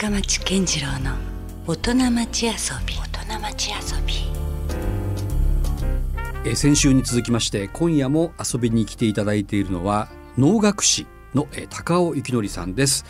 深町健次郎の大人町遊び。大人町遊び。えー先週に続きまして今夜も遊びに来ていただいているのは能楽師の、えー高尾幸則さんです。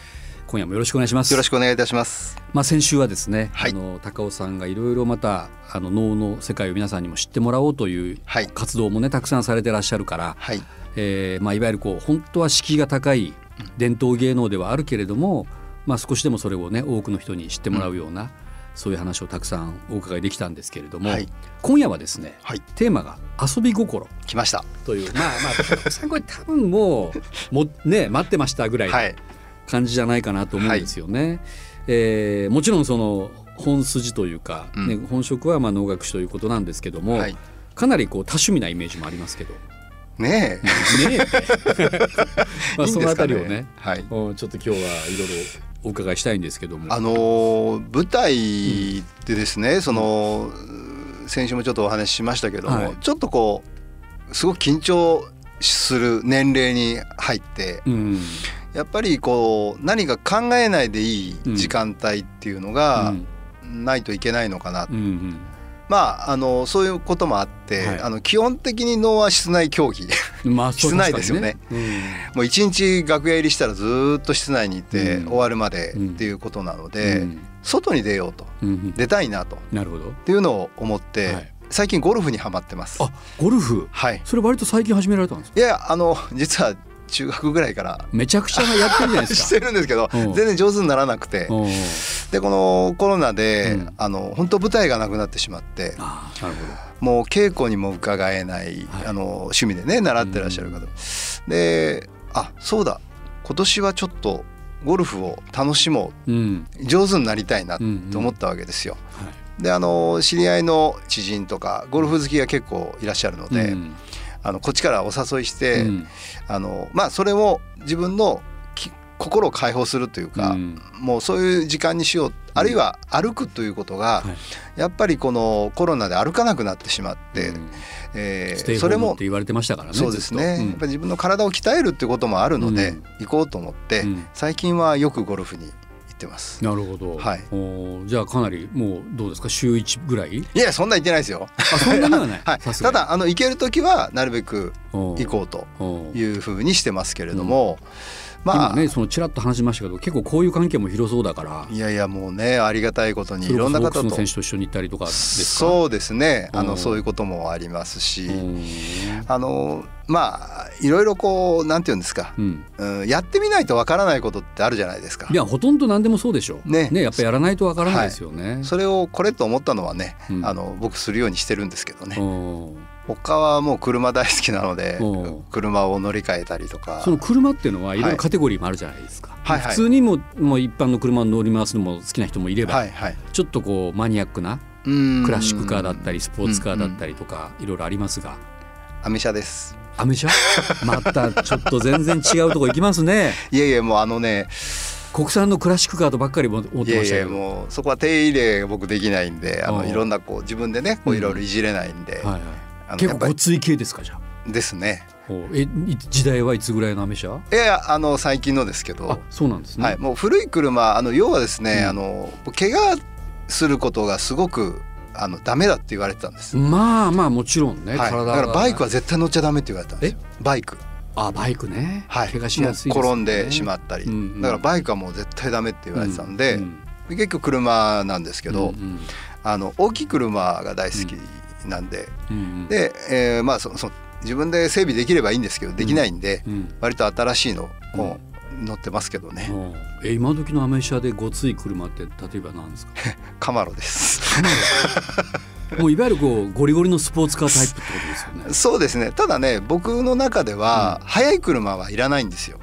今夜もよろしくお願いします。よろしくお願いいたします。まあ先週はですね、はい。あの高尾さんがいろいろまたあの能の世界を皆さんにも知ってもらおうというはい。活動もねたくさんされてらっしゃるから、はい。えーまあ、いわゆるこう本当は敷居が高い伝統芸能ではあるけれども、まあ、少しでもそれをね多くの人に知ってもらうような、そういう話をたくさんお伺いできたんですけれども、はい今夜はですねはい。テーマが「遊び心来ました。」というまあまあ高尾さんこれ多分もうもね待ってましたぐらいのはい。感じじゃないかなと思うんですよね。えーもちろんその本筋というか、ねうん本職はまあ能楽師ということなんですけども、はい。かなりこう多趣味なイメージもありますけど。ねえ。ねえ まあそのあたりをねはい。うんちょっと今日はいろいろお伺いしたいんですけども。あのー舞台でですね、その先週もちょっとお話ししましたけども、はい。ちょっとこうすごく緊張する年齢に入って、うん。やっぱりこう何か考えないでいい時間帯っていうのがないといけないのかな。うんうんまああのそういうこともあって、はい。あの基本的に能は室内競技。うんまあ室内ですよね。確かにねもう一日楽屋入りしたらずーっと室内にいて、うん。終わるまでうん。っていうことなのうで、ん。外に出ようと。うん。うん出たいなと。っなるほど。ていうのを思って、はい。最近ゴルフにはまってます。あゴルフ？はい。それ割と最近始められたんですか？いやあの実は中学ぐらいから。めちゃくちゃやってるじゃないですしか。てるんですけどうん。全然上手にならなくて。うん。でこのコロナで、うん。あの本当舞台がなくなってしまって。もう稽古にも伺えない、はい。あの趣味でね習ってらっしゃる方、であそうだ。今年はちょっとゴルフを楽しもう。ん。う上手になりたいなうんと思ったわけですよ。はい。であの知り合いの知人とかゴルフ好きが結構いらっしゃるので、うんあのこっちからお誘いして、うん。あのまあそれを自分のき心を解放するというか、うん。もうそういう時間にしようあるいは歩くということが、はい。やっぱりこのコロナで歩かなくなってしまって、うん。えーそれも言われてましたからね。そうですね、ずっと。やっぱり自分の体を鍛えるっていうこともあるので、うん。行こうと思って、うん。最近はよくゴルフに行ってます。なるほど。はい。おーじゃあかなりもうどうですか？週一ぐらい？いやそんな行ってないですよ。あそんなにはない？はい、ただあの行ける時はなるべく行こうというふうにしてますけれども、まあ、今ねそのちらっと話しましたけど結構こういう関係も広そうだから。いやいやもうねありがたいことにいろんな方と。選手と一緒に行ったりとかですか？そうですね。あうんのそういうこともありますし、うんあのまあいろいろこうなんていうんですか、うん。うん、やってみないとわからないことってあるじゃないですか。い。やほとんど何でもそうでしょね。やっぱやらないとわからないですよね、それをこれと思ったのはね、うん。あの僕するようにしてるんですけどね。他はもう車大好きなのでうん車を乗り換えたりとか。その車っていうのはいろいろはいカテゴリーもあるじゃないですか、はい。はい。普通にももう一般の車を乗り回すのも好きな人もいれば、はい。はい。ちょっとこうマニアックなククラシックカーだったりスポーツカーだったりとかいろいろありますが。アメ車ですアメ車またちょっと全然違うとこ行きますね。いやいやもうあのね国産のクラシックカーとばっかり持ってましたけど。もうそこは手入れ僕できないんであうんのいろんなこう自分でねこういろいろいじれないんで、はいはい、あのやっぱり結構ごつい系ですかじゃあ？ですね。おえい時代はいつぐらいのアメ車いやいやあの最近のですけど。あそうなんですね、はい、もう古い車あの要はですね、うん。あの怪我することがすごくあのダメだって言われてたんです、まあまあもちろんね、はい、だからバイクは絶対乗っちゃダメって言われたんですよ。バイク。あバイクね、はい。怪我しやすいね。転んでしまったり、うんうん。だからバイクはもう絶対ダメって言われてたんで、うん結局車なんですけど、うんうん。あの大きい車が大好きなんで、うんうんで、えーまあそそ自分で整備できればいいんですけどできないんで、うん割と新しいのを乗ってますけどね、うん。え今時のアメ車でごつい車って例えば何ですか？カマロです。もういわゆるこうゴリゴリのスポーツカータイプってことですよね。そうですね。ただね僕の中では速い車はいらないんですよ。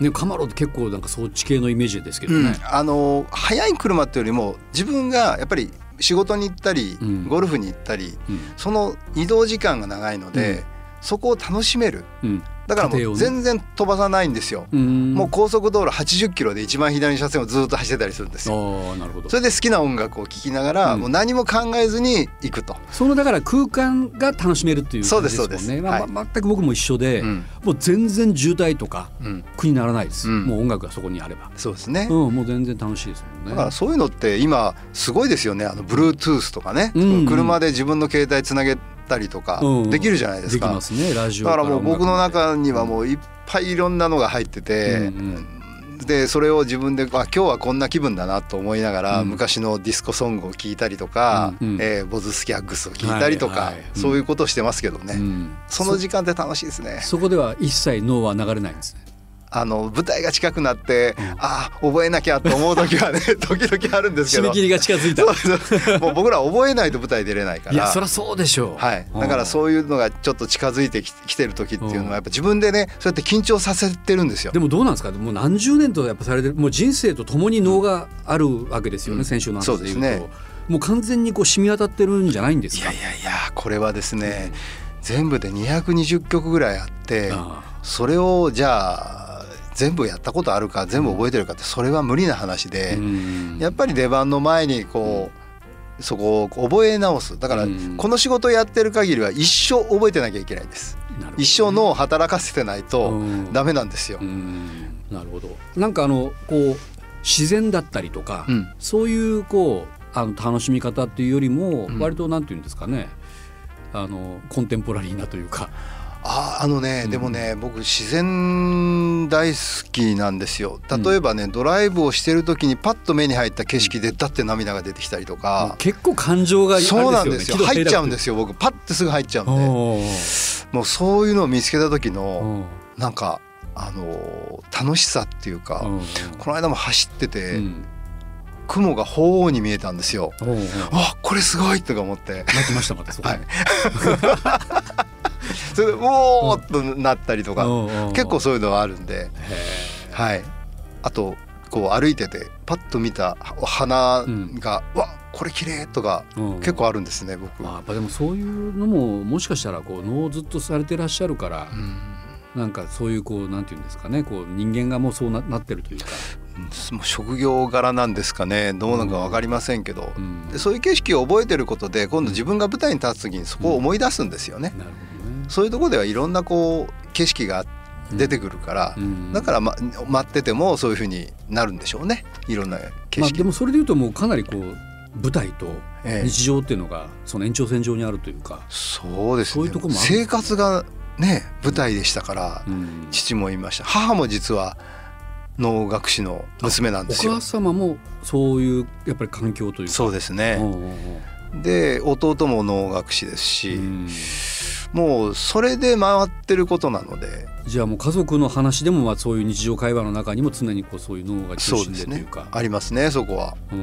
ねカマロって結構なんかそっち系のイメージですけどね、あの速い車っていうよりも自分がやっぱり仕事に行ったり、うん。ゴルフに行ったりうん。その移動時間が長いので、うん。そこを楽しめる。うんだからもう全然飛ばさないんですよ、うん。もう高速道路80キロで一番左車線をずっと走ってたりするんですよ。なるほど。それで好きな音楽を聴きながら、うん。もう何も考えずに行くと、そのだから空間が楽しめるっていうそう感じですそうですです。もんねまあはい。ま全く僕も一緒で、うん。もう全然渋滞とかうん、苦にならないです、うん。もう音楽がそこにあれば、そうですね、うん、もう全然楽しいですもんね。だからそういうのって今すごいですよね。あの Bluetooth とかね、うんうん。車で自分の携帯つなげたりとかうんできるじゃないですか、できますねラジオだからもう僕の中にはうもういっぱいいろんなのが入ってて、うんでそれを自分であ今日はこんな気分だなと思いながら、うん。昔のディスコソングを聴いたりとか、うんうん。えーボズスキャッグスを聴いたりとか、はいはいうん。そういうことをしてますけどね、うん。その時間って楽しいですね。そこでは一切脳は流れないんですねあの舞台が近くなって、うん。ああ覚えなきゃと思う時はね 時々あるんですけど。締め切りが近づいた。もう僕ら覚えないと舞台出れないから。いやそりゃそうでしょう。はい、だからうそういうのがちょっと近づいてききてる時っていうのはやっぱ自分でねそうやって緊張させてるんですよ。で。もどうなんですか？もう何十年とやっぱされてるもう人生とともに脳があるわけですよね、うん。先週の話で言うと。そうですね。もう完全にこう染み渡ってるんじゃないんですか？いやいやいやこれはですね全部で220曲ぐらいあってあそれをじゃあ全部やったことあるか全部覚えてるかってそれは無理な話あでうん。やっぱり出番の前にこうそこを覚え直す。だからうん。この仕事をやってる限りは一生覚えてなきゃいけないです。なるほど一生脳を働かせてないとうん。ダメなんですよ。う。ん。なるほど。なんかあのこう自然だったりとか、うん。そういうこうあの楽しみ方っていうよりもうん。割となんていうんですかね、あのコンテンポラリーなというかああのね、うん。でもね僕自然大好きなんですよ。例えばね、ドライブをしてる時にパッと目に入った景色でだって涙が出てきたりとか、結構感情がそうなんですよ。入っちゃうんですよ僕。パッてすぐ入っちゃうんで。もうそういうのを見つけた時おのー。なんかあのー楽しさっていうか、この間も走ってて、うん。雲が鳳凰に見えたんですよ。おーおー。あこれすごいとか思って。泣きましたまたはいそれでおおっとなったりとか、結構そういうのはあるんで。へはい、あとこう歩いててパッと見た花が「わこれ綺麗とかーうん。結構あるんですね僕。まあやっぱでもそういうのももしかしたらこう脳ずっとされてらっしゃるからうん。なんかそういうこうなんていうんですかねこう人間がもうそうななってるというか、もう職業柄なんですかね。どうなのか分かりませんけど、うん。でそういう景色を覚えてることで今度自分が舞台に立つ時にそこを思い出すんですよね。なるほど。ねそういうところではいろんなこう景色が出てくるから、うんだから、ま、待っててもそういうふうになるんでしょうね。いろんな景まあ、色。でもそれでいうともうかなりこう舞台とええ。日常っていうのがその延長線上にあるというか、そうですね。そういうとこも生活がね舞台でしたから、うん。父もいました。母も実は能楽師の娘なんですよ。お母様もそういうやっぱり環境というか。そうですおうねおうおう。で弟も能楽師ですし、うんもうそれで回ってることなので。じゃあもう家族の話でもまあそういう日常会話の中にも常にこうそういう脳が中心でというか。ありますねそこは。うん。う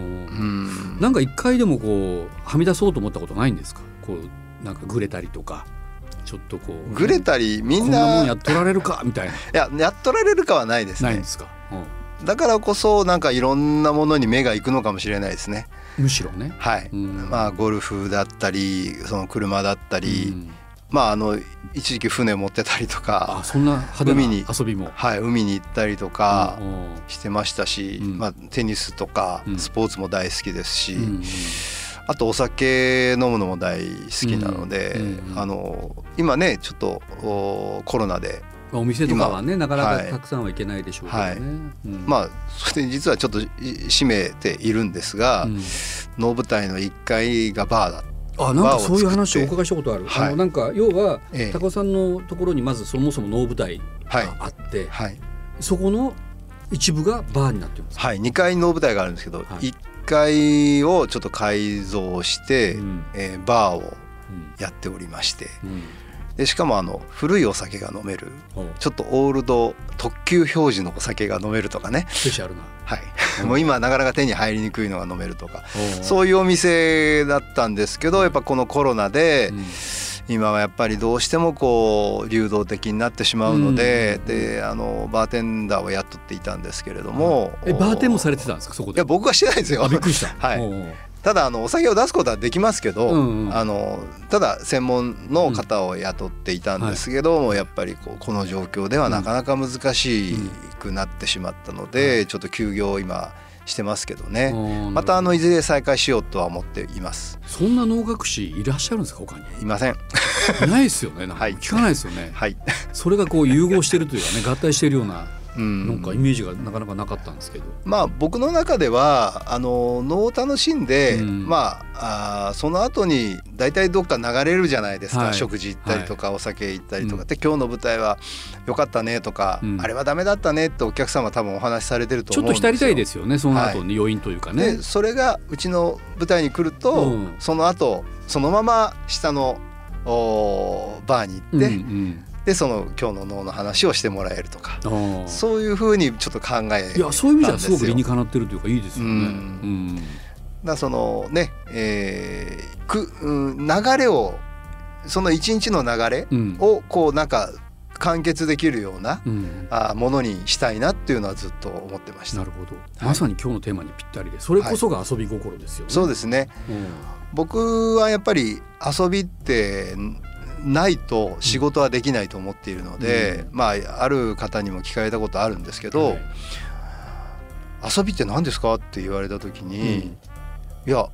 ん。なんか一回でもこうはみ出そうと思ったことないんですか？こうなんかぐれたりとか。ちょっとこう。ぐれたりみんこんなもんなやっとられるかみたいな。いややっとられるかはないですね。ないんですか、うん。だからこそなんかいろんなものに目が行くのかもしれないですね。むしろね、はい、うん。まあゴルフだったりその車だったり、うんまああの一時期船持ってたりとあかそんな海に遊びも。はい海に行ったりとかしてましたし、うん。まあテニスとかうん。スポーツも大好きですし、うんあとお酒飲むのも大好きなので、あの今ねちょっとおコロナでまあお店とかはねなかなはいかたくさんはいけないでしょうけどね、はい。うん。まあそれで実はちょっとい閉めているんですが、うん。能舞台の1階がバーだあなんかそういう話をお伺いしたことある、はい。あのなんか要は、ええ。高尾さんのところにまずそもそも能舞台はい。があって、はい、そこの一部がバーになってます、はい、2階に能舞台があるんですけど、はい。1階をちょっと改造して、うん。えーバーをうん。やっておりまして。うん。でしかもあの古いお酒が飲める。ほう。ちょっとオールド特級表示のお酒が飲めるとかね、スペシャルなはい、うん。もう今なかなか手に入りにくいのが飲めるとか。そういうお店だったんですけどやっぱこのコロナでうん今はやっぱりどうしてもこう流動的になってしまうので、であのバーテンダーを雇っていたんですけれども、えバーテンもされてたんですか？そこで。いや僕はしてないですよ。あびっくりした。はい。ただあのお酒を出すことはできますけど、うんうん。あのただ専門の方を雇っていたんですけども、やっぱりこうこの状況ではなかなか難しくなってしまったので、ちょっと休業を今してますけどね、うん。またあのいずれ再開しようとは思っています。そんな能楽師いらっしゃるんですか他に？いません。いないですよねなんか。はい。聞かないですよね、はい、それがこう融合してるというかね合体してるような。うんなんかイメージがなかなかなかったんですけど、まあ僕の中ではあの能を楽しんで、うん。まああーその後に大体どっか流れるじゃないですか、はい。食事行ったりとか、お酒行ったりとか、で今日の舞台は良かったねとか、うん。あれはダメだったねってお客様多分お話しされてるとちょっ思うんですよ。と浸りたいですよねその後に余韻というかね、でそれがうちの舞台に来ると、うん。その後そのまま下のおバーに行うんって、うんでその今日の能の話をしてもらえるとか。そういうふうにちょっと考えいやそういう意味じゃすごく理にかなってるというかいいですよね。うん。うんだそのね、えーくうん、流れをその一日の流れうん。をこうなんか完結できるようなうん。あものにしたいなっていうのはずっと思ってました。な。るほど、まさに今日のテーマにぴったりでそれこそが遊び心ですよね。そうですね。うん。僕はやっぱり遊びってないと仕事はできないと思っているので、まあある方にも聞かれたことあるんですけど、はい。遊びって何ですかって言われた時に、うん。いや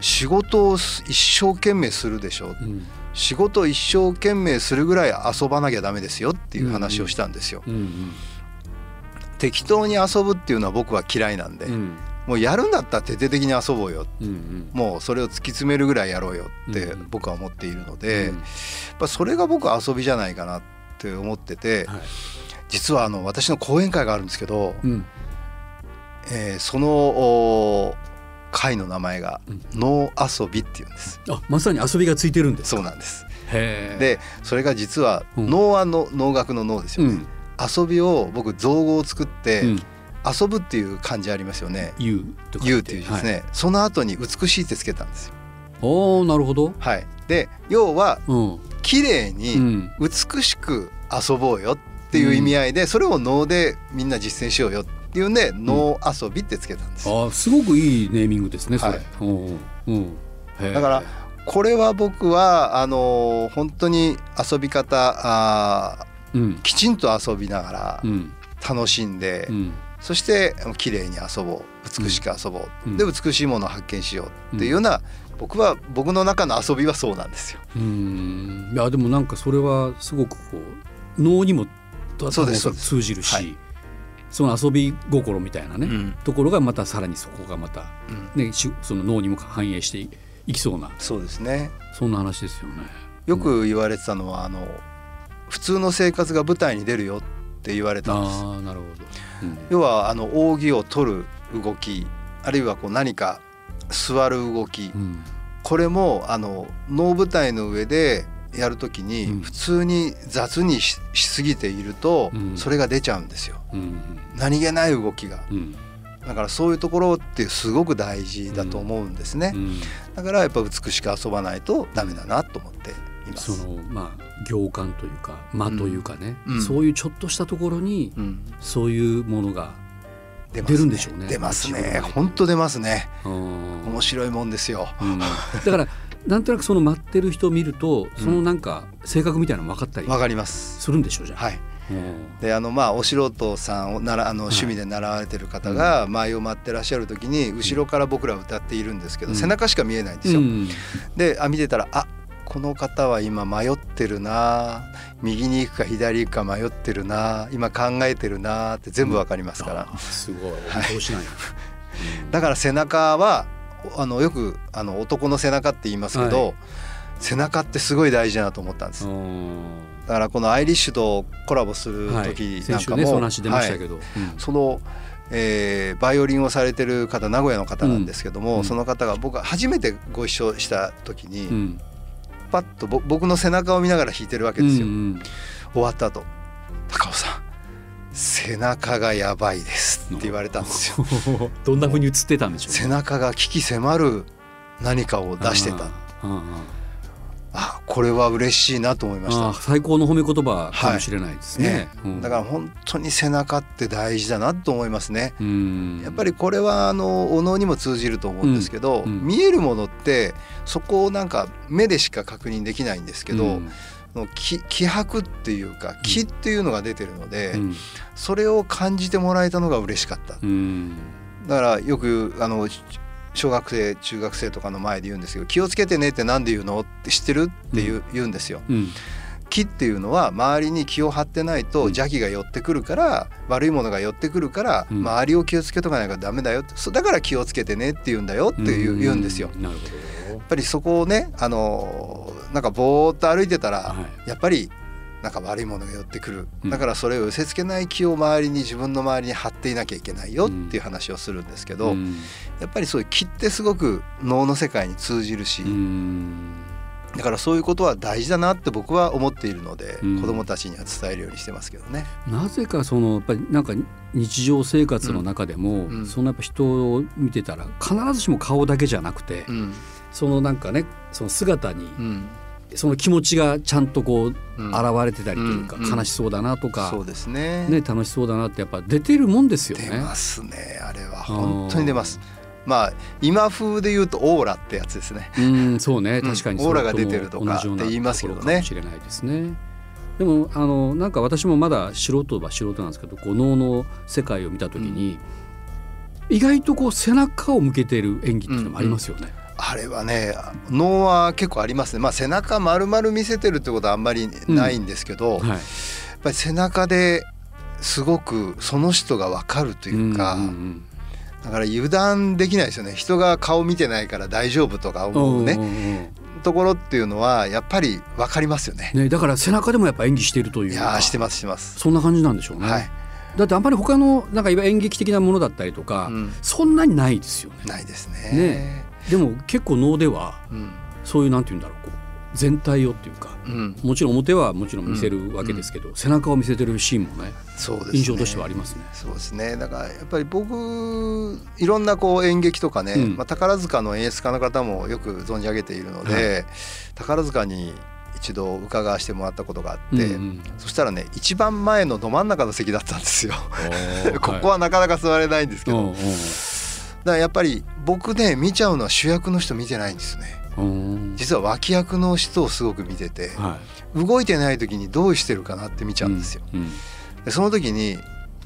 仕事を一生懸命するでしょ。うん。仕事を一生懸命するぐらい遊ばなきゃダメですよっていう話をしたんですよ。うん。適当に遊ぶっていうのは僕は嫌いなんで、うんもうやるんだったら徹底的に遊ぼうよ。うんうん。もうそれを突き詰めるぐらいやろうよってうん僕は思っているので、うん。やっぱそれが僕は遊びじゃないかなって思ってて、はい。実はあの私の講演会があるんですけど、うん。えーそのお会の名前がうん「能遊び」っていうんです。あまさに遊びがついてるんですそうなんです。でそれが実はうん。能はの能楽の能ですよね。うん。遊びを僕造語を作って、うん遊ぶっていう漢字ありますよね。言うとか言うっていう字ですね、その後に美しいってつけたんですよ。おおなるほど。はい。で要はうん。綺麗うにん。美しく遊ぼうよっていう意味合いで、それを能でみんな実践しようよっていうんで能遊びってつけたんです。あすごくいいネーミングですねはい。うんだからこれは僕はあの本当に遊び方あうん。ーきちんと遊びながらうん。楽しんで、うんそして綺麗に遊ぼう美しく遊ぼう、うん。で美しいものを発見しようっていうような、僕は僕の中の遊びはそうなんですよ。うん。いやでもなんかそれはすごくこう脳にも通じるし、はい。その遊び心みたいなね、うん。ところがまたさらにそこがまた、うん。ね、しその脳にも反映していきそうなそうですね。そんな話ですよね。よく言われてたのはあの普通の生活が舞台に出るよって言われたんです。ああなるほど。うん。要はあの扇を取る動きあるいはこう何か座る動きうん。これもあの能舞台の上でやるときにうん。普通に雑にししすぎているとうん。それが出ちゃうんですよ。うん。何気ない動きが。うん。だからそういうところってすごく大事だと思うんですね、うん。だからやっぱ美しく遊ばないとダメだなと思ってそす。のまあ行間というか間というかね、うん。そういうちょっとしたところにうん、そういうものが出るんでしょうね。出ますね。本当出ますね。うん。面白いもんですよ。うん。だからなんとなくその待ってる人を見るとそのなんか性格みたいなの分かったりわかります。するんでしょうじゃあ。はい。うん。であのまあお素人さんをならあの趣味で習われてる方が前を待ってらっしゃる時に後ろから僕ら歌っているんですけど、うん。背中しか見えないんですよ。うん。であ見てたらあこの方は今迷ってるな右に行くか左行くか迷ってるな今考えてるなって全部わかりますから、あーすごい。お見通しな。んや。だから背中はあのよくあの男の背中って言いますけど、はい。背中ってすごい大事だなと思ったんです。うん。だからこのアイリッシュとコラボするはい。時なんかも、ねその話出ましたはい。けど。うん。その、えーバイオリンをされてる方名古屋の方なんですけども、うん。その方が僕が初めてご一緒した時に、うんパッとぼ僕の背中を見ながら弾いてるわけですよ。うん終わった後高尾さん背中がやばいです」って言われたんですよ。う んどんな風に映ってたんでしょうね。背中が危機迫る何かを出してたこれは嬉しいなと思いました。最高の褒め言葉かもしれないですね。ね。うん。だから本当に背中って大事だなと思いますね。うん。やっぱりこれはあのお能にも通じると思うんですけど、うん。うん。見えるものってそこをなんか目でしか確認できないんですけど、気気迫っていうか気っていうのが出てるので、うん。それを感じてもらえたのが嬉しかった。うん。だからよくあの小学生中学生とかの前で言うんですけど「気をつけてね」って何で言うのって知ってるって言う,、言うんですよ。うん。気っていうのは周りに気を張ってないと邪気が寄ってくるから悪いものが寄ってくるからうん。周りを気をつけとかないからダメだようだから気をつけてねって言うんだよって言う言うんですよ。やっぱりそこをねあのなんかぼーっと歩いてたら、はやっぱりなんか悪いものが寄ってくる、うん。だからそれを寄せ付けない気を周りに自分の周りに張っていなきゃいけないよっていう話をするんですけど、うん。やっぱりそういう気ってすごく能の世界に通じるし、うん。だからそういうことは大事だなって僕は思っているので、うん。子どもたちには伝えるようにしてますけどね。なぜかそのやっぱりなんか日常生活の中でも、うん。そのやっぱ人を見てたら必ずしも顔だけじゃなくて、うん。そのなんかねその姿にうんその気持ちがちゃんとこううん現れてたりというか、うん悲しそうだなとか、そうですねね、楽しそうだなってやっぱ出てるもんですよね。出ますねあれは本当に出ます。まあ今風で言うとオーラってやつですね。うん、そうね、うん確かにオーラが出てるとかって言いますけどねしれないですね。でもあのなんか私もまだ素人は素人なんですけど、こう能の世界を見た時に、意外とこう背中を向けてる演技っていうのもありますよね。あれはね能は結構ありますね。まあ背中丸々見せてるってことはあんまりないんですけど、やっはい。ぱり背中ですごくその人がわかるというか。んんだから油断できないですよね人が顔見てないから大丈夫とかうん思うねんんところっていうのはやっぱり分かりますよね。ね、だから背中でもやっぱ演技しているというかいやーしてますしてます。そんな感じなんでしょうね。はい、だってあんまり他のなんか演劇的なものだったりとか、うんそんなにないですよね。ないですねね。でも結構能ではうん。そういうなんて言うんだろうこう全体をっていうかうん、もちろん表はもちろん見せるわけですけど、背中を見せてるシーンもねそうですね。印象としてはありますね。そうですね。だからやっぱり僕いろんなこう演劇とかね、うん。まあ宝塚の演出家の方もよく存じ上げているので、宝塚に一度伺わせてもらったことがあって、うんうん。そしたらね一番前のど真ん中の席だったんですよ。ここはなかなか座れないんですけど、うんうんだからやっぱり僕ね見ちゃうのは主役の人見てないんですね。うん。実は脇役の人をすごく見てては動いてない時にどうしてるかなって見ちいゃうんですよ、うんでその時に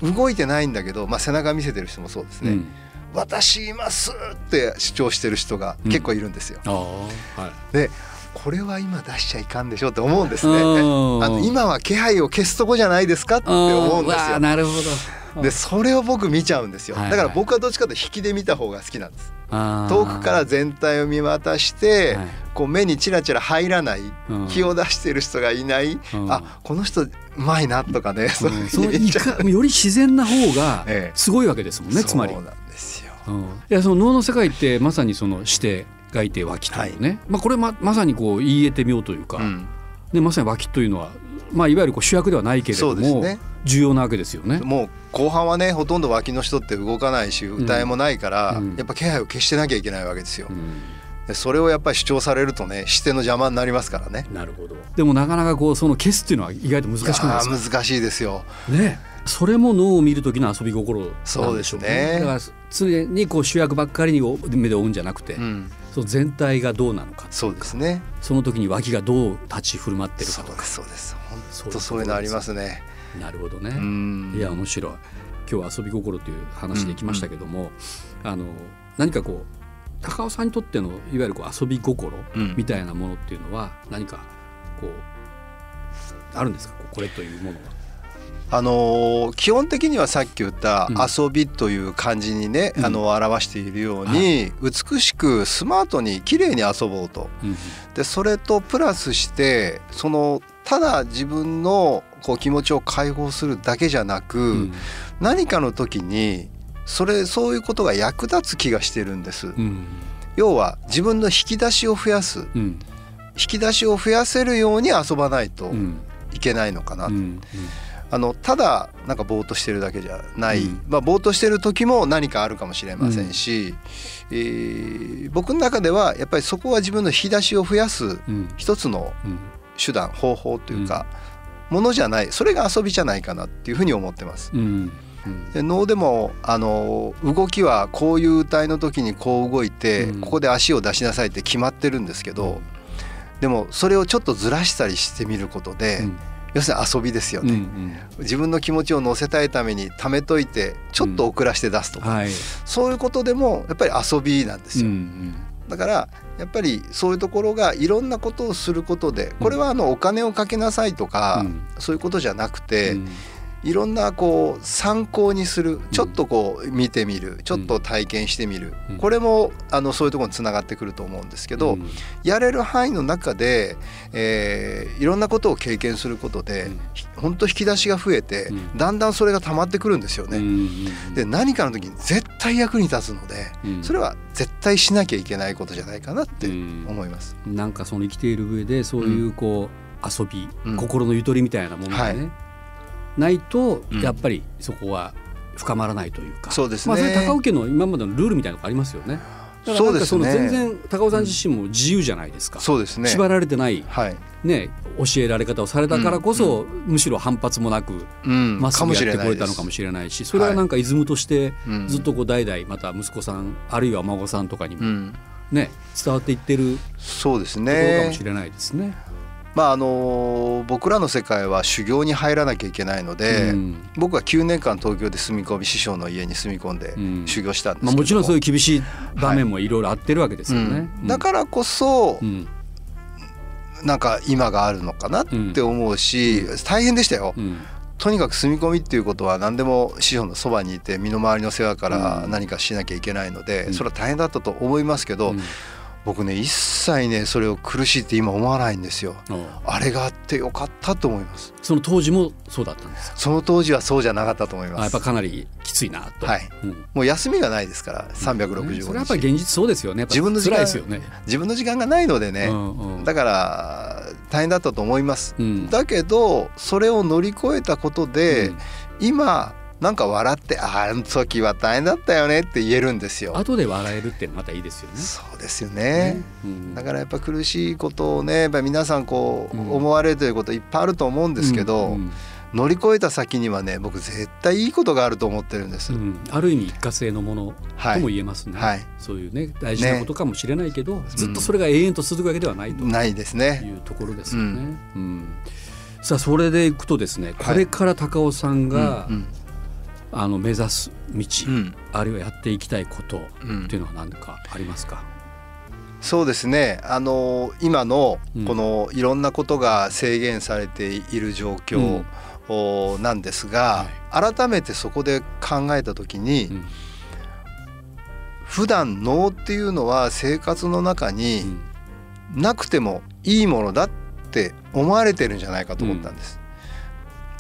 動いてないんだけど、まあ、背中見せてる人もそうですね、うん。私いますって主張してる人が結構いるんですよ、はい。でこれは今出しちゃいかんでしょって思うんですね。うん。あの今は気配を消すとこじゃないですかって思うんですよ。なるほどでそれを僕見ちゃうんですよ。だから僕はどっちかというと引きで見た方が好きなんです。遠くから全体を見渡して、はい。こう目にチラチラ入らない、うん。気を出してる人がいない、うん。あこの人うまいなとかね、そういうより自然な方がええ。すごいわけですもんね、つまり。そうなんですよ。うん。いやその能の世界ってまさにそのしてがいて脇というね、まあ、これままさにこう言い得てみようというか、うん。でまさに脇というのは、まあ、いわゆるこう主役ではないけれども、ね。重要なわけですよね。もう後半はねほとんど脇の人って動かないし歌えもないから、うん。やっぱ気配を消してなきゃいけないわけですよ。う。ん。でそれをやっぱり主張されるとね視点の邪魔になりますからね。なるほど。でもなかなかこうその消すっていうのは意外と難しくないですか？ー難しいですよ。ね。それも脳を見る時の遊び心なんでしょそうですうね。ねだから常にこう主役ばっかりに目で追うんじゃなくて、うん、その全体がどうなのか。そうですね。その時に脇がどう立ち振る舞ってるかそうでとかすそうです。そう本当そういうのありますね。なるほどね、うん。いや面白い。今日は遊び心という話できましたけども、あの何かこう高尾さんにとってのいわゆるこう遊び心うん。みたいなものっていうのは何かこうあるんですか？これというものは。あのー基本的にはさっき言ったうん。遊びという漢字にね、うん。あの表しているように、美しくスマートに綺麗に遊ぼうと。うんでそれとプラスしてそのただ自分のこう気持ちを解放するだけじゃなく、うん。何かの時にそれそういうことが役立つ気がしてるんです。うん。要は自分の引き出しを増やす。うん。引き出しを増やせるように遊ばないとうん。いけないのかな、うんあのただなんかぼーっとしてるだけじゃない、うん。まあ、ぼーっとしてる時も何かあるかもしれませんし、えー僕の中ではやっぱりそこは自分の引き出しを増やすうん。一つのうん手段方法というか、ものじゃないそれが遊びじゃないかなっていうふうに思ってます。うん。うん。で能でもあの動きはこういう歌いの時にこう動いて、うん。ここで足を出しなさいって決まってるんですけど、でもそれをちょっとずらしたりしてみることで、うん要するに遊びですようんうね、ん。自分の気持ちを乗せたいために貯めといてちょっと遅らして出すとか、はい。そういうことでもやっぱり遊びなんですうんうよ、ん。だからやっぱりそういうところがいろんなことをすることでこれはあのお金をかけなさいとか、うん。そういうことじゃなくて、うんいろんなこう参考にするちょっとこう見てみるちょっと体験してみる、うん。これもあのそういうところにつながってくると思うんですけど、うん。やれる範囲の中で、えーいろんなことを経験することで、うん。ひ本当引き出しが増えて、うん。だんだんそれが溜まってくるんですよね。で何かの時に絶対役に立つので、うん。それは絶対しなきゃいけないことじゃないかなってうん。思います。なんかその生きている上でそういうこう遊び、うん。心のゆとりみたいなものがね、はいないとうん。やっぱりそこは深まらないというか、そうですね。まあそれ高尾家の今までのルールみたいなのがありますよね。だからその全然高尾さん自身も自由じゃないですか。そうですね。縛られてないはい。ね教えられ方をされたからこそ、むしろ反発もなくうん。まっすぐやってこしれたのかもしれないしそれはなんかイズムとしてうん。ずっとこう代々また息子さんあるいは孫さんとかにもうん。ね伝わっていってるそうですところかねもしれないですね。まああの僕らの世界は修行に入らなきゃいけないので、うん。僕は9年間東京で住み込み師匠の家に住み込んでうん。修行したんですけどまあ、もちろんそういう厳しい場面もいろいろあってるわけですよね。うん。だからこそう、ん。なんか今があるのかなって思うし、大変でしたよ、うん。とにかく住み込みっていうことは何でも師匠のそばにいて身の回りの世話から何かしなきゃいけないので、うん。それは大変だったと思いますけど、うん僕ね一切ねそれを苦しいって今思わないんですよ。おうあれがあってよかったと思います。その当時もそうだったんですか？その当時はそうじゃなかったと思います。あやっぱかなりきついなと。はいうんもう休みがないですから365日、それはやっぱり現実そうですよね。自分の時間ですよね。自分の時間がないのでね、うんうんだから大変だったと思います。うんだけどそれを乗り越えたことで、うん今なんか笑って「ああの時は大変だったよね」って言えるんですよ。後で笑えるっていうのまたいいですよね。そうですよね。うん。だからやっぱ苦しいことをねやっぱ皆さんこううん。思われるということいっぱいあると思うんですけど、うん。うん。乗り越えた先にはね僕絶対いいことがあると思ってるんです。うん。ある意味一過性のものはい。とも言えますね。はい。そういうね大事なことかもしれないけど、ずっとそれが永遠と続くわけではないと。ないですいね。うところですよね。うん。さあそれでいくとですね、はい。これから高尾さんが、うんあの目指す道、うん。あるいはやっていきたいことうん。っていうのは何かありますか？そうですね。あの今のうん。このいろんなことが制限されている状況おなんですが、改めてそこで考えた時に、うん。普段能っていうのは生活の中うにん。なくてもいいものだって思われてるんじゃないかと思ったんです。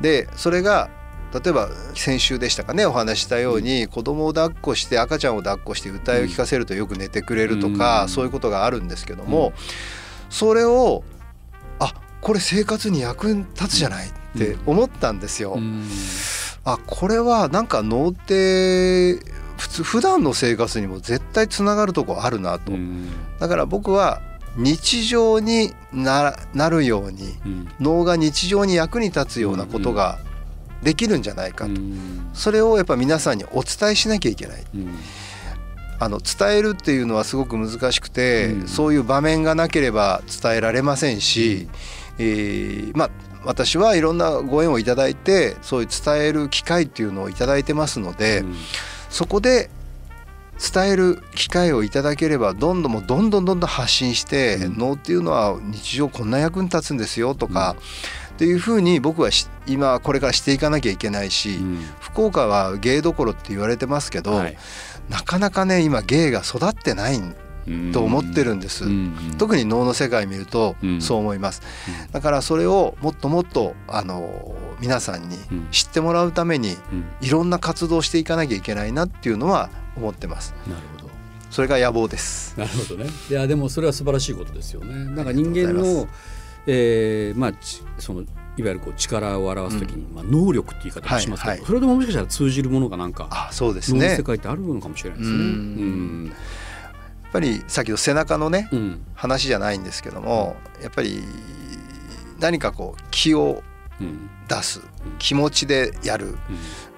でそれが例えば先週でしたかねお話ししたように、子供を抱っこして赤ちゃんを抱っこして歌いを聞かせるとよく寝てくれるとか、うん。そういうことがあるんですけども、それをあこれ生活に役に立つじゃないって思ったんですよ。うん。あこれはなんか能って普通普段の生活にも絶対つながるとこあるなと、うん。だから僕は日常にななるようにうん。能が日常に役に立つようなことができるんじゃないかと、うん。それをやっぱ皆さんにお伝えしなきゃいけない。うん。あの伝えるっていうのはすごく難しくて、うん。そういう場面がなければ伝えられませんし、えーまあ私はいろんなご縁をいただいてそういう伝える機会っていうのをいただいてますので、うん。そこで伝える機会をいただければどんどんどんどんどんどん発信して、うん。能っていうのは日常こんな役に立つんですよとか、っていうふうに僕はし今これからしていかなきゃいけないし、うん。福岡は芸どころって言われてますけど、はい。なかなかね今芸が育ってないと思ってるんです。うん。特に能の世界見るとうん。そう思います、うん。だからそれをもっともっとあの皆さんにうん。知ってもらうためにうん。いろんな活動をしていかなきゃいけないなっていうのは思ってます。なるほど。それが野望です。なるほどね。いやでもそれは素晴らしいことですよね。なんか人間の、えーまあちそのいわゆるこう力を表すときに、まあ、能力っていう言い方もしますけど、はいはい。それでももしかしたら通じるものがなんかあそうですね。世界ってあるのかもしれないですね。ううん。んやっぱり先ほど背中のねうん。話じゃないんですけどもやっぱり何かこう気をうん。出す気持ちでやる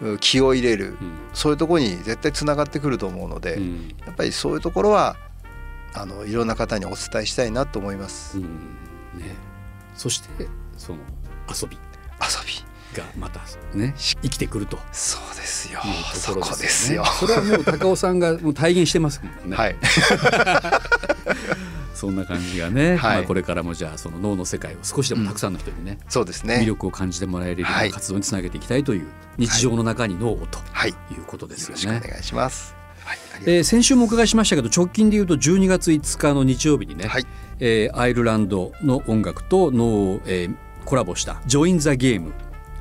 うん。気を入れるうん。そういうところに絶対つながってくると思うので、うん。やっぱりそういうところはあのいろんな方にお伝えしたいなと思います。うん。ね、そしてその遊び。遊び。がまたね生きてくると。そうですよ。とそこですよ。それはもう高尾さんが もう体現してますもんね。はい、そんな感じがね、はい。まあ、これからもじゃあその脳の世界を少しでもたくさんの人にね、そうです魅ね。力を感じてもらえるようはない。活動につなげていきたいという日常の中に脳をとはい、よいうことですよろしくおね。願いします。はい、えー先週もお伺いしましたけど直近でいうと12月5日の日曜日にね、はい、えーアイルランドの音楽と脳を、えーコラボした「ジョイン・ザ・ゲーム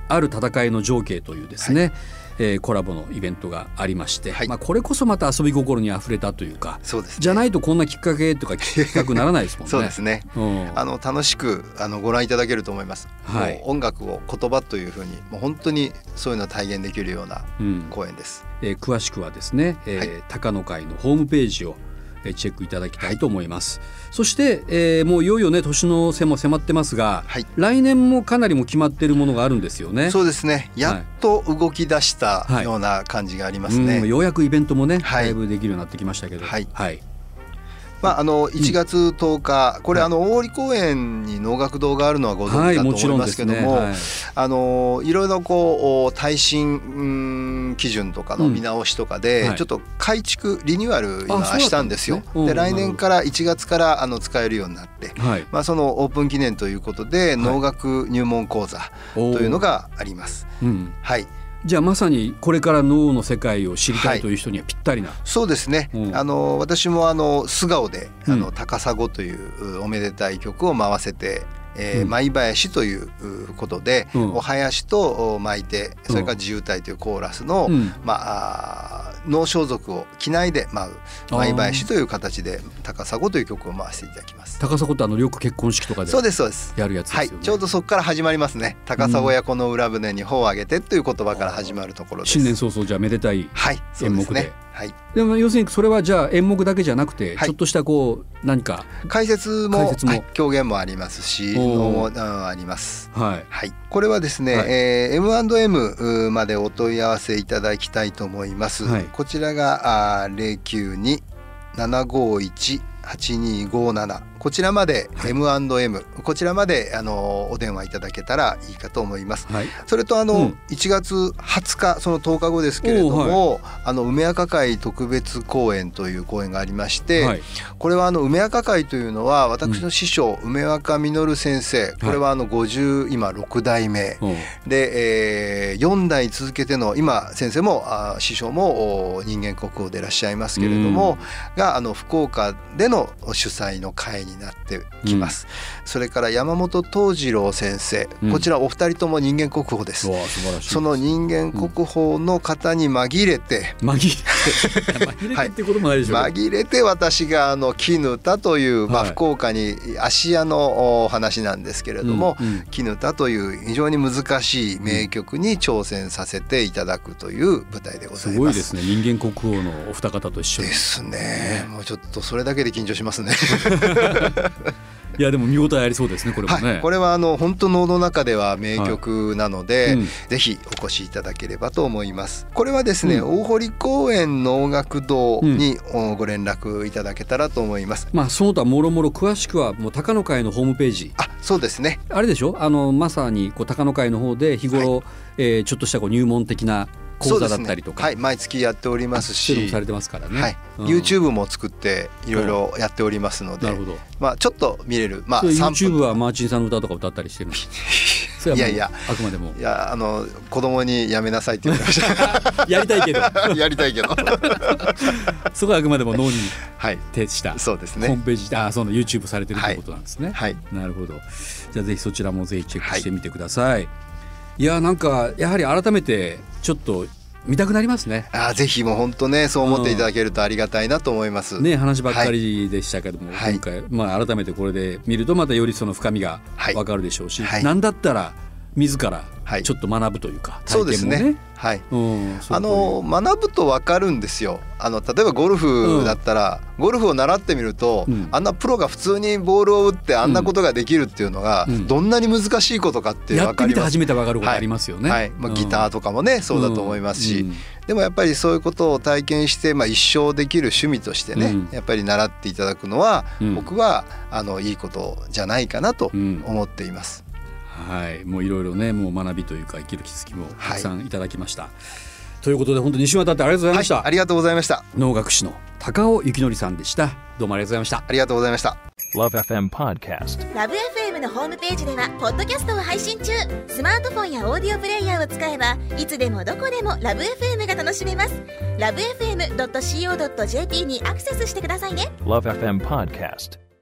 ある戦いの情景」というですね、えーコラボのイベントがありまして、はいまあ、これこそまた遊び心にあふれたというかそうです、ね。じゃないとこんなきっかけとか企画ならないですもんね。そうですね。うんあの楽しくあのご覧いただけると思います。はい音楽を言葉というふうにもう本当にそういうのを体現できるようなうん公演です。えー詳しくはですね、えーはい高野会のホームページをえーチェックいただきたいと思います。そして、えーもういよいよね年の瀬も迫ってますが、はい。来年もかなりもう決まっているものがあるんですよね。そうですね。やっと動き出したはいような感じがありますうんね。ようやくイベントもね、はいだいぶできるようになってきましたけど、はいはい、まああの1月10日、これ、はい。あの大利公園に能楽堂があるのはご存はい知だと思いますけども、ね。はいあのい。ろいろこう耐震うん基準とかの見直しとかで、ちょっと改築リニューアル今したんですよ。うんで来年から1月からあの使えるようになって、はい、まあ、そのオープン記念ということで能楽入門講座とというの、があります。うん、はい、じゃあまさにこれから脳の世界を知りたいという人にはぴったりな、そうですね。うん。あの私もあの素顔であの、うん高砂といううおめでたい曲を回せて。えーうん。舞林といううことで、うん。お囃子とお巻いてそれから自由体というコーラスの、うん。まああー能装束を着ないで舞う舞林という形で高砂という曲を回していただきます。高砂ってあのよく結婚式とかでそうですそうです。やるやつね。はい、ちょうどそこから始まりますね。高砂やこの裏船に帆を上げてという言葉から始まるところです。新年早々じゃあめでたいはい、そうです演目でね。はい、でも要するにそれはじゃあ演目だけじゃなくて、はいちょっとしたこう何か解説も解説もはい狂言もありますし、能もうんあります。はいはい、これはですね、はいえー M&M までお問い合わせいただきたいと思います。はいこちらがあー092-751-8257こちらまではい。M&M、こちらまであのお電話いただけたらいいかと思います。はい。それとあの、うん。1月20日その10日後ですけれども、あの梅若会特別公演という公演がありまして、はい。これはあの梅若会というのは私の師匠、梅若実先生これはあの50今6代目。う。んで、えー、4代続けての今先生もあ師匠もお人間国宝でいらっしゃいますけれども、があの福岡での主催の会になってきます、それから山本東次郎先生、うん。こちらお二人とも人間国宝です、その人間国宝の方に紛れて、紛れて 紛れてってこともないでしょう。けど紛れて私があの絹田という、まあ、はい福岡に芦屋のお話なんですけれども、うんうん。絹田という非常に難しい名曲に挑戦させていただくという舞台でございます。すごいですね。人間国宝のお二方と一緒に。ですね。もうちょっとそれだけで緊張しますね。いやでも見応えありそうですねこれもね、はい、これはあの本当能の中では名曲なので、うん。ぜひお越しいただければと思います。これはですね、う大堀公園能楽堂におご連絡いただけたらと思います。まあその他もろもろ詳しくはもう高野会のホームページ。あ、そうですね。あれでしょ？あのまさにこう高野会の方で日頃、えーちょっとしたこう入門的な講座だったりとか、ね。はい、毎月やっておりますし。されてますからね、はい、うん。YouTube も作っていろいろやっておりますので、なるほど。まあちょっと見れる、まあそれ3 YouTube 分はマーチンさんの歌とか歌ったりしてるの？それはもういや。いやあくまでも。いやあの子供にやめなさいって言われました。やりたいけど。やりたいけど。そこはあくまでも脳にはい、徹したそうですね。ホームページであその YouTube されてるとい。うことなんですね、はい、なるほど。じゃあぜひそちらもぜひチェックしてみてください、い、やなんかやはり改めてちょっと見たくなりますね。あーぜひもう本当ねそう思っていただけるとありがたいなと思います。ね話ばっかりでしたけども、はい。今回、まあ、改めてこれで見るとまたよりその深みがはい。わかるでしょうし、はい。なんだったら自らはい。ちょっと学ぶというか、そうですね。はい。うん、あの学ぶと分かるんですよ。あの例えばゴルフだったら、ゴルフを習ってみると、うん。あんなプロが普通にボールを打ってあんなことができるっていうのが、うん。どんなに難しいことかってや分かりますってみて初。めてわかることありますよね。はい。まあ、ギターとかもね、そうだと思いますし、うん。でもやっぱりそういうことを体験して、まあ、一生できる趣味としてね、うん。やっぱり習っていただくのは、うん。僕はあのいいことじゃないかなとうん。思っています。はい、もういろいろね、もう学びというか生きる気づきもたくさんいただきました。ということで本当に2週にわたってありがとうございました。はい、ありがとうございました。能楽師の高尾幸則さんでした。どうもありがとうございました。ありがとうございました。Love FM Podcast. ラブ f m のホームページではポッドキャストを配信中スマートフォンやオーディオプレイヤーを使えばいつでもどこでもラブ f m が楽しめますラブ FM.co.jp にアクセスしてくださいね Love FM Podcast.